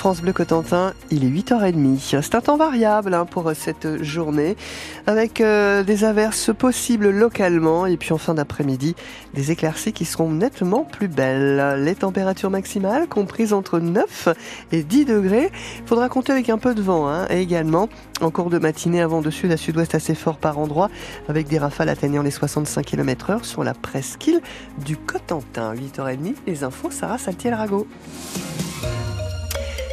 France Bleu Cotentin, il est 8h30. C'est un temps variable hein, pour cette journée, avec euh, des averses possibles localement, et puis en fin d'après-midi, des éclaircies qui seront nettement plus belles. Les températures maximales comprises entre 9 et 10 degrés. Il faudra compter avec un peu de vent, hein, et également en cours de matinée, avant de sud à sud-ouest assez fort par endroit, avec des rafales atteignant les 65 km heure sur la presqu'île du Cotentin. 8h30, les infos, Sarah Saltiel-Rago.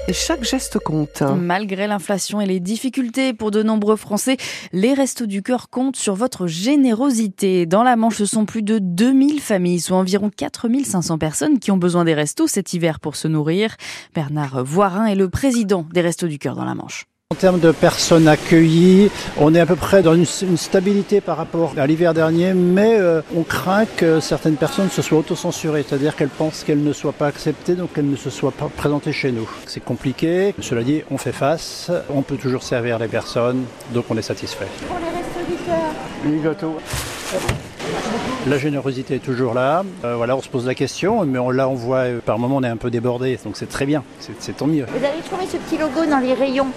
Et chaque geste compte. Malgré l'inflation et les difficultés pour de nombreux Français, les Restos du Cœur comptent sur votre générosité. Dans la Manche, ce sont plus de 2000 familles, soit environ 4500 personnes qui ont besoin des restos cet hiver pour se nourrir. Bernard Voirin est le président des Restos du Cœur dans la Manche. En termes de personnes accueillies, on est à peu près dans une, stabilité par rapport à l'hiver dernier, mais euh, on craint que certaines personnes se soient autocensurées, c'est-à-dire qu'elles pensent qu'elles ne soient pas acceptées, donc qu'elles ne se soient pas présentées chez nous. C'est compliqué, cela dit, on fait face, on peut toujours servir les personnes, donc on est satisfait. Pour les restos du cœur. gâteaux. La générosité est toujours là. Euh, voilà, on se pose la question, mais on, là on voit euh, par moment on est un peu débordé, donc c'est très bien, c'est tant mieux. Vous avez trouvé ce petit logo dans les rayons?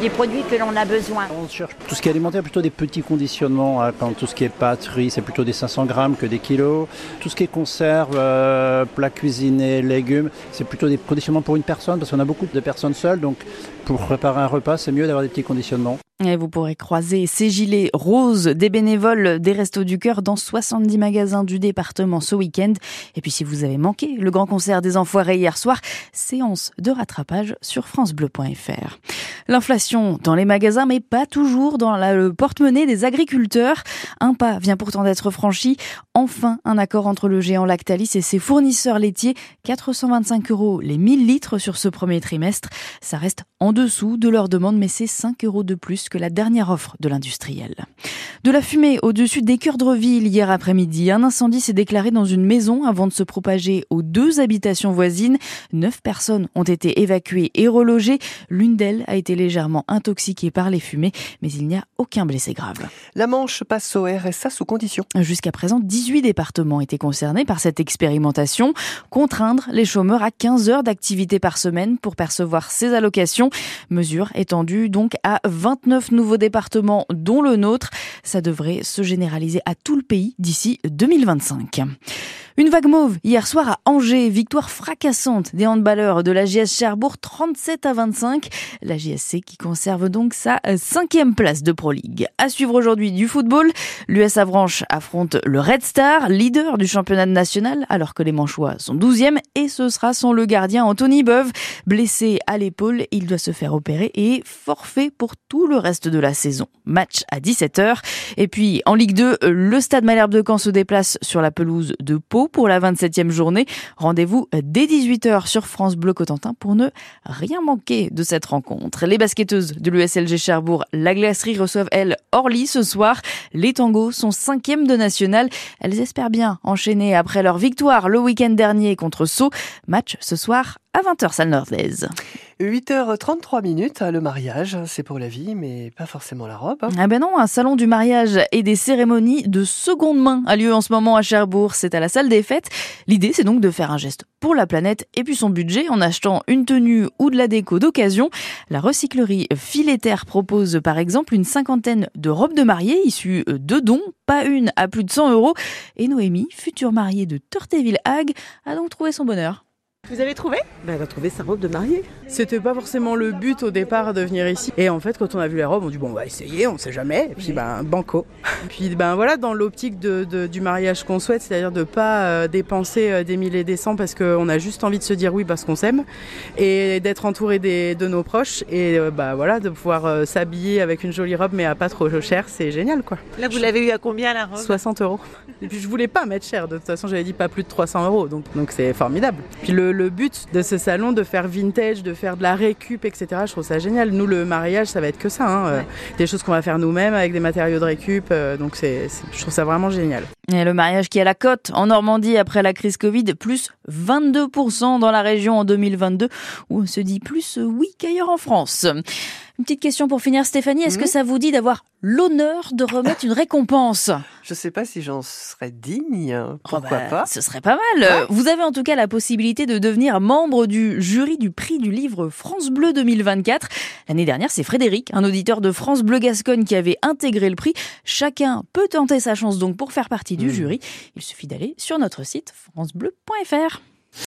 Des produits que l'on a besoin. On cherche tout ce qui est alimentaire, plutôt des petits conditionnements. Hein, quand tout ce qui est pâtes, riz, c'est plutôt des 500 grammes que des kilos. Tout ce qui est conserve, euh, plats cuisinés, légumes, c'est plutôt des conditionnements pour une personne parce qu'on a beaucoup de personnes seules. Donc pour préparer un repas, c'est mieux d'avoir des petits conditionnements. Vous pourrez croiser ces gilets roses des bénévoles des Restos du Cœur dans 70 magasins du département ce week-end. Et puis si vous avez manqué le grand concert des Enfoirés hier soir, séance de rattrapage sur francebleu.fr. L'inflation dans les magasins, mais pas toujours dans le porte-monnaie des agriculteurs. Un pas vient pourtant d'être franchi. Enfin, un accord entre le géant Lactalis et ses fournisseurs laitiers. 425 euros les 1000 litres sur ce premier trimestre. Ça reste en dessous de leur demande, mais c'est 5 euros de plus que la dernière offre de l'industriel. De la fumée au-dessus des Ville hier après-midi. Un incendie s'est déclaré dans une maison avant de se propager aux deux habitations voisines. Neuf personnes ont été évacuées et relogées. L'une d'elles a été légèrement intoxiquée par les fumées, mais il n'y a aucun blessé grave. La Manche passe au RSA sous condition. Jusqu'à présent, 18 départements étaient concernés par cette expérimentation. Contraindre les chômeurs à 15 heures d'activité par semaine pour percevoir ces allocations. Mesure étendue donc à 29 nouveaux départements, dont le nôtre. Ça devrait se généraliser à tout le pays d'ici 2025. Une vague mauve hier soir à Angers, victoire fracassante des handballeurs de la JS Cherbourg 37 à 25. La JSC qui conserve donc sa cinquième place de Pro League. À suivre aujourd'hui du football, l'US Avranches affronte le Red Star, leader du championnat national, alors que les Manchois sont 12e et ce sera sans le gardien Anthony Beuve. Blessé à l'épaule, il doit se faire opérer et forfait pour tout le reste de la saison. Match à 17h. Et puis en Ligue 2, le Stade Malherbe de Caen se déplace sur la pelouse de Pau pour la 27e journée. Rendez-vous dès 18h sur France Bleu Cotentin pour ne rien manquer de cette rencontre. Les basketteuses de l'USLG Cherbourg, la glacerie reçoivent elles Orly ce soir. Les tangos sont cinquièmes de national. Elles espèrent bien enchaîner après leur victoire le week-end dernier contre Sceaux. Match ce soir à 20h, salle nordlaise. 8h33 minutes, le mariage, c'est pour la vie, mais pas forcément la robe. Hein. Ah ben non, un salon du mariage et des cérémonies de seconde main a lieu en ce moment à Cherbourg. C'est à la salle des fêtes. L'idée, c'est donc de faire un geste pour la planète et puis son budget en achetant une tenue ou de la déco d'occasion. La recyclerie Fileterre propose par exemple une cinquantaine de robes de mariée issues de dons, pas une à plus de 100 euros. Et Noémie, future mariée de Tortéville-Hague, a donc trouvé son bonheur. Vous avez trouvé? Ben, Elle a trouvé sa robe de mariée. C'était pas forcément le but au départ de venir ici. Et en fait, quand on a vu la robe, on dit bon, on va essayer, on sait jamais. Et puis, ben, banco. Puis, ben voilà, dans l'optique de, du mariage qu'on souhaite, c'est-à-dire de pas euh, dépenser euh, des milliers des cents parce qu'on a juste envie de se dire oui parce qu'on s'aime et d'être entouré des, de nos proches et bah voilà, de pouvoir s'habiller avec une jolie robe mais à pas trop cher, c'est génial quoi. Là, vous l'avez eu à combien la robe? 60 euros. Et puis, je voulais pas mettre cher. De toute façon, j'avais dit pas plus de 300 euros. Donc, donc c'est formidable. Puis le le but de ce salon, de faire vintage, de faire de la récup, etc. Je trouve ça génial. Nous, le mariage, ça va être que ça. Hein. Euh, des choses qu'on va faire nous-mêmes avec des matériaux de récup. Euh, donc, c'est, je trouve ça vraiment génial. Et le mariage qui à la cote en Normandie après la crise Covid, plus 22% dans la région en 2022, où on se dit plus oui qu'ailleurs en France. Une petite question pour finir, Stéphanie. Est-ce que Mhm. ça vous dit d'avoir l'honneur de remettre une récompense? Je sais pas si j'en serais digne. Oh Pourquoi bah, pas? Ce serait pas mal. Vous avez en tout cas la possibilité de devenir membre du jury du prix du livre France Bleu 2024. L'année dernière, c'est Frédéric, un auditeur de France Bleu Gascogne qui avait intégré le prix. Chacun peut tenter sa chance donc pour faire partie du Mhm. jury. Il suffit d'aller sur notre site francebleu.fr.